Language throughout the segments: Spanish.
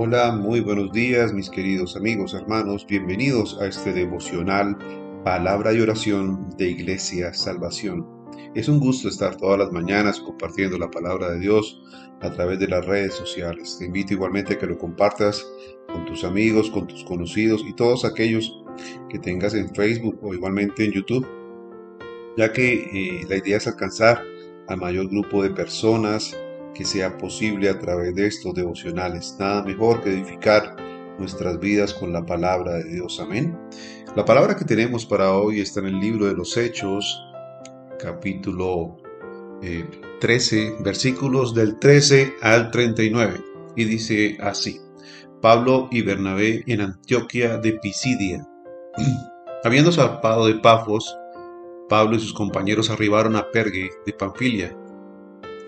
Hola, muy buenos días mis queridos amigos, hermanos, bienvenidos a este devocional Palabra y Oración de Iglesia Salvación. Es un gusto estar todas las mañanas compartiendo la palabra de Dios a través de las redes sociales. Te invito igualmente a que lo compartas con tus amigos, con tus conocidos y todos aquellos que tengas en Facebook o igualmente en YouTube, ya que eh, la idea es alcanzar al mayor grupo de personas que sea posible a través de estos devocionales. Nada mejor que edificar nuestras vidas con la palabra de Dios. Amén. La palabra que tenemos para hoy está en el libro de los Hechos, capítulo 13, eh, versículos del 13 al 39. Y dice así, Pablo y Bernabé en Antioquia de Pisidia. Habiendo zarpado de Pafos, Pablo y sus compañeros arribaron a Pergue de Panfilia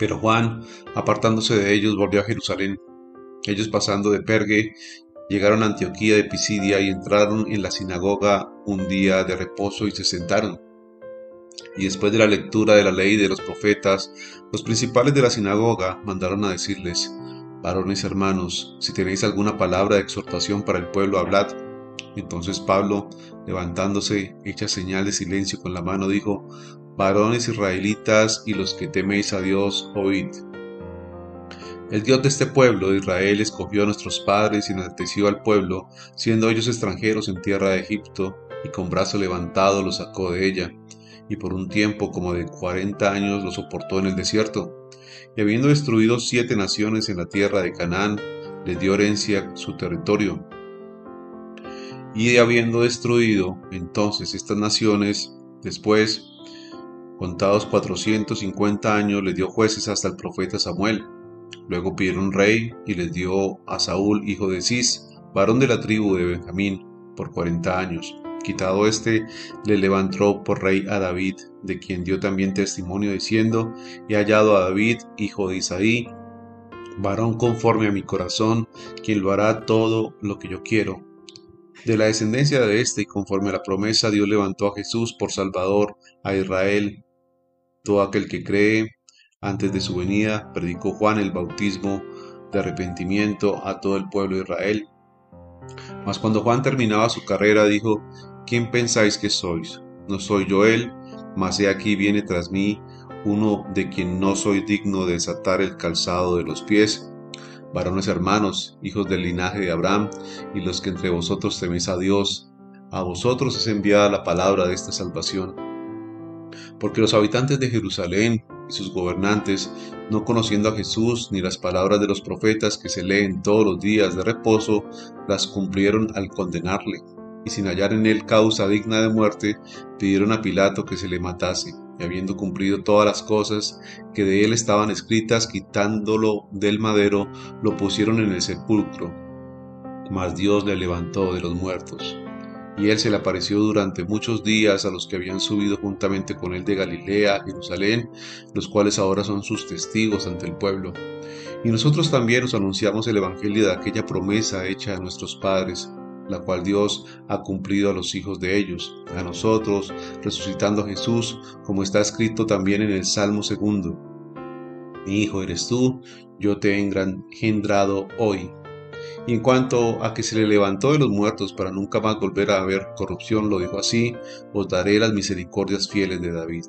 pero Juan, apartándose de ellos, volvió a Jerusalén. Ellos pasando de Pergue, llegaron a Antioquía de Pisidia y entraron en la sinagoga un día de reposo y se sentaron. Y después de la lectura de la ley de los profetas, los principales de la sinagoga mandaron a decirles, varones hermanos, si tenéis alguna palabra de exhortación para el pueblo, hablad. Entonces Pablo, levantándose, hecha señal de silencio con la mano, dijo, varones israelitas y los que teméis a Dios, oíd. El Dios de este pueblo, Israel, escogió a nuestros padres y enalteció al pueblo, siendo ellos extranjeros en tierra de Egipto, y con brazo levantado los sacó de ella, y por un tiempo como de cuarenta años los soportó en el desierto. Y habiendo destruido siete naciones en la tierra de Canaán, les dio herencia su territorio. Y habiendo destruido entonces estas naciones, después Contados 450 años les dio jueces hasta el profeta Samuel. Luego pidieron rey y les dio a Saúl, hijo de Cis, varón de la tribu de Benjamín, por 40 años. Quitado este, le levantó por rey a David, de quien dio también testimonio diciendo, he hallado a David, hijo de Isaí, varón conforme a mi corazón, quien lo hará todo lo que yo quiero. De la descendencia de este y conforme a la promesa, Dios levantó a Jesús por Salvador a Israel, todo aquel que cree, antes de su venida, predicó Juan el bautismo de arrepentimiento a todo el pueblo de Israel. Mas cuando Juan terminaba su carrera, dijo, ¿quién pensáis que sois? No soy yo él, mas he aquí viene tras mí uno de quien no soy digno de desatar el calzado de los pies. Varones hermanos, hijos del linaje de Abraham, y los que entre vosotros teméis a Dios, a vosotros es enviada la palabra de esta salvación porque los habitantes de Jerusalén y sus gobernantes, no conociendo a Jesús ni las palabras de los profetas que se leen todos los días de reposo, las cumplieron al condenarle, y sin hallar en él causa digna de muerte, pidieron a Pilato que se le matase, y habiendo cumplido todas las cosas que de él estaban escritas, quitándolo del madero, lo pusieron en el sepulcro. Mas Dios le levantó de los muertos y él se le apareció durante muchos días a los que habían subido juntamente con él de Galilea a Jerusalén, los cuales ahora son sus testigos ante el pueblo. Y nosotros también os anunciamos el Evangelio de aquella promesa hecha a nuestros padres, la cual Dios ha cumplido a los hijos de ellos, a nosotros, resucitando a Jesús, como está escrito también en el Salmo segundo. Mi hijo eres tú, yo te he engendrado hoy. Y en cuanto a que se le levantó de los muertos para nunca más volver a haber corrupción, lo dijo así, os daré las misericordias fieles de David.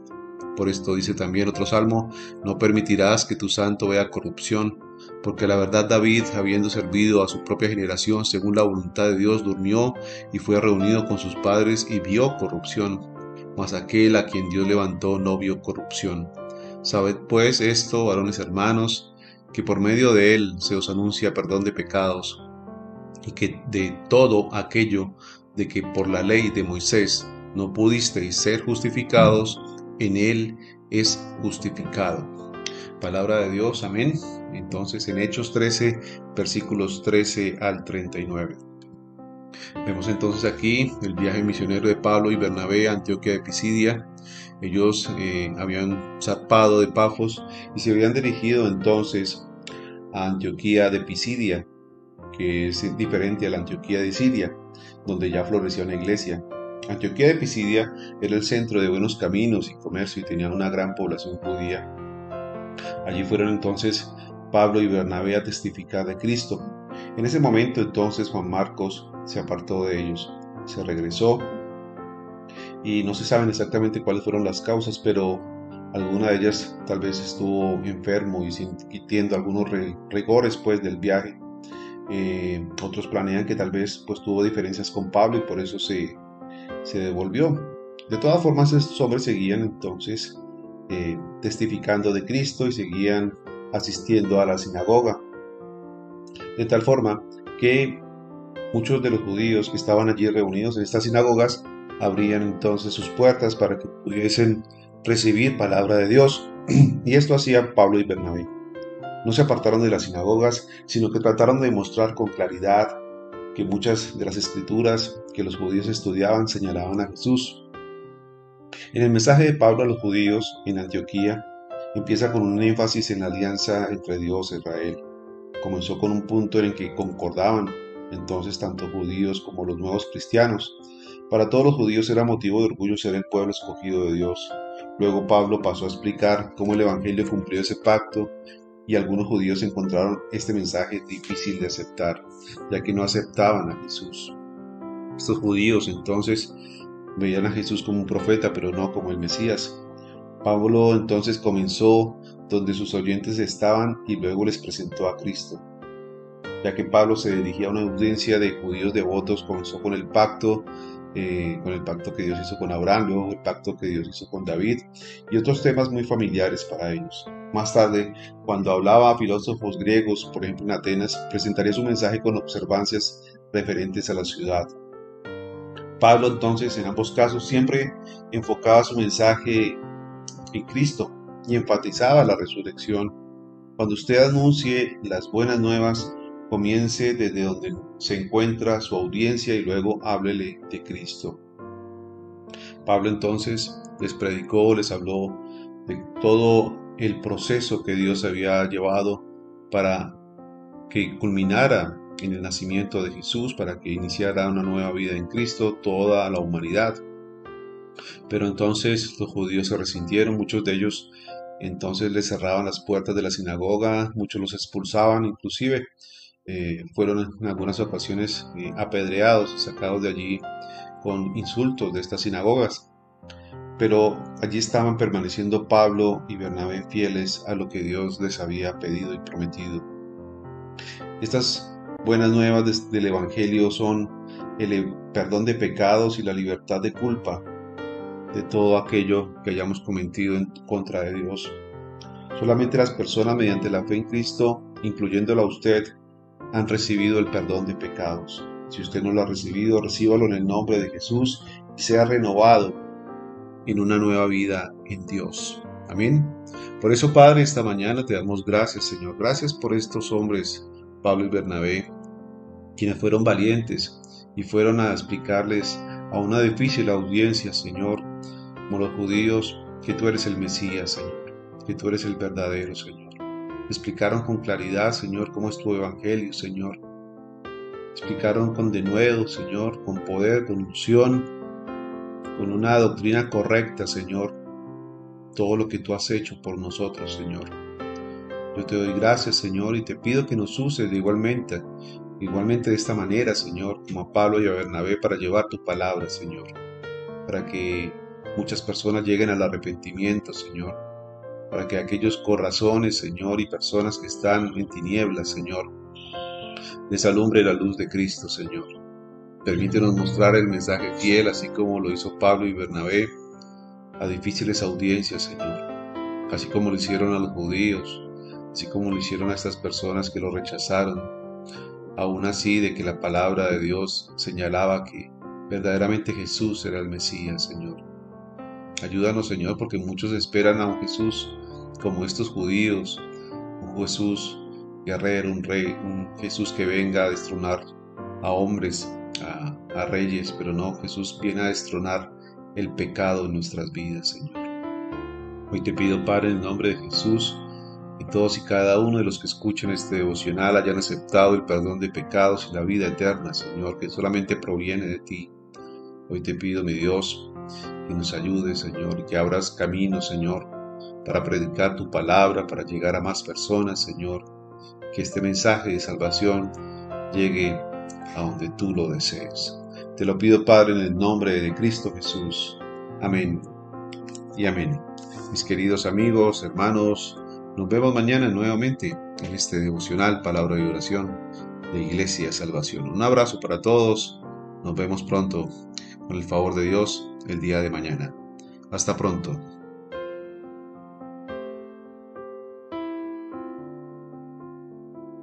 Por esto dice también otro salmo, no permitirás que tu santo vea corrupción, porque la verdad David, habiendo servido a su propia generación según la voluntad de Dios, durmió y fue reunido con sus padres y vio corrupción, mas aquel a quien Dios levantó no vio corrupción. Sabed pues esto, varones hermanos, que por medio de él se os anuncia perdón de pecados, y que de todo aquello de que por la ley de Moisés no pudisteis ser justificados, en él es justificado. Palabra de Dios, amén. Entonces en Hechos 13, versículos 13 al 39. Vemos entonces aquí el viaje misionero de Pablo y Bernabé a Antioquia de Pisidia. Ellos eh, habían zarpado de Pafos y se habían dirigido entonces a Antioquía de Pisidia, que es diferente a la Antioquía de Siria, donde ya floreció una iglesia. Antioquía de Pisidia era el centro de buenos caminos y comercio y tenía una gran población judía. Allí fueron entonces Pablo y Bernabé a testificar de Cristo. En ese momento entonces Juan Marcos se apartó de ellos, se regresó y no se saben exactamente cuáles fueron las causas, pero alguna de ellas tal vez estuvo enfermo y sintiendo algunos rigores pues del viaje. Eh, otros planean que tal vez pues tuvo diferencias con Pablo y por eso se, se devolvió. De todas formas estos hombres seguían entonces eh, testificando de Cristo y seguían asistiendo a la sinagoga. De tal forma que muchos de los judíos que estaban allí reunidos en estas sinagogas abrían entonces sus puertas para que pudiesen recibir palabra de Dios. Y esto hacía Pablo y Bernabé. No se apartaron de las sinagogas, sino que trataron de demostrar con claridad que muchas de las escrituras que los judíos estudiaban señalaban a Jesús. En el mensaje de Pablo a los judíos en Antioquía empieza con un énfasis en la alianza entre Dios e Israel. Comenzó con un punto en el que concordaban entonces tanto judíos como los nuevos cristianos. Para todos los judíos era motivo de orgullo ser el pueblo escogido de Dios. Luego Pablo pasó a explicar cómo el Evangelio cumplió ese pacto y algunos judíos encontraron este mensaje difícil de aceptar, ya que no aceptaban a Jesús. Estos judíos entonces veían a Jesús como un profeta, pero no como el Mesías. Pablo entonces comenzó donde sus oyentes estaban y luego les presentó a Cristo. Ya que Pablo se dirigía a una audiencia de judíos devotos, comenzó con el pacto eh, con el pacto que Dios hizo con Abraham, luego el pacto que Dios hizo con David y otros temas muy familiares para ellos. Más tarde, cuando hablaba a filósofos griegos, por ejemplo en Atenas, presentaría su mensaje con observancias referentes a la ciudad. Pablo entonces en ambos casos siempre enfocaba su mensaje en Cristo y enfatizaba la resurrección. Cuando usted anuncie las buenas nuevas, comience desde donde se encuentra su audiencia y luego háblele de Cristo. Pablo entonces les predicó, les habló de todo el proceso que Dios había llevado para que culminara en el nacimiento de Jesús, para que iniciara una nueva vida en Cristo, toda la humanidad. Pero entonces los judíos se resintieron, muchos de ellos entonces les cerraban las puertas de la sinagoga, muchos los expulsaban, inclusive eh, fueron en algunas ocasiones eh, apedreados sacados de allí con insultos de estas sinagogas. Pero allí estaban permaneciendo Pablo y Bernabé fieles a lo que Dios les había pedido y prometido. Estas buenas nuevas del Evangelio son el perdón de pecados y la libertad de culpa de todo aquello que hayamos cometido en contra de Dios. Solamente las personas mediante la fe en Cristo, incluyéndola a usted, han recibido el perdón de pecados. Si usted no lo ha recibido, recíbalo en el nombre de Jesús y sea renovado en una nueva vida en Dios. Amén. Por eso, Padre, esta mañana te damos gracias, Señor. Gracias por estos hombres, Pablo y Bernabé, quienes fueron valientes y fueron a explicarles a una difícil audiencia, Señor, como los judíos, que tú eres el Mesías, Señor, que tú eres el verdadero, Señor explicaron con claridad, Señor, cómo es tu evangelio, Señor. Explicaron con denuedo, Señor, con poder, con unción, con una doctrina correcta, Señor, todo lo que tú has hecho por nosotros, Señor. Yo te doy gracias, Señor, y te pido que nos uses de igualmente, igualmente de esta manera, Señor, como a Pablo y a Bernabé para llevar tu palabra, Señor, para que muchas personas lleguen al arrepentimiento, Señor, para que aquellos corazones, Señor, y personas que están en tinieblas, Señor, les alumbre la luz de Cristo, Señor. Permítenos mostrar el mensaje fiel, así como lo hizo Pablo y Bernabé, a difíciles audiencias, Señor, así como lo hicieron a los judíos, así como lo hicieron a estas personas que lo rechazaron, aún así de que la palabra de Dios señalaba que verdaderamente Jesús era el Mesías, Señor. Ayúdanos, Señor, porque muchos esperan a un Jesús como estos judíos, un Jesús guerrero, un rey, un Jesús que venga a destronar a hombres, a, reyes, pero no, Jesús viene a destronar el pecado en nuestras vidas, Señor. Hoy te pido, Padre, en nombre de Jesús, que todos y cada uno de los que escuchen este devocional hayan aceptado el perdón de pecados y la vida eterna, Señor, que solamente proviene de ti. Hoy te pido, mi Dios, que nos ayude, Señor, y que abras caminos, Señor, para predicar tu palabra, para llegar a más personas, Señor. Que este mensaje de salvación llegue a donde tú lo desees. Te lo pido, Padre, en el nombre de Cristo Jesús. Amén y amén. Mis queridos amigos, hermanos, nos vemos mañana nuevamente en este devocional Palabra de Oración de Iglesia Salvación. Un abrazo para todos. Nos vemos pronto, con el favor de Dios, el día de mañana. Hasta pronto.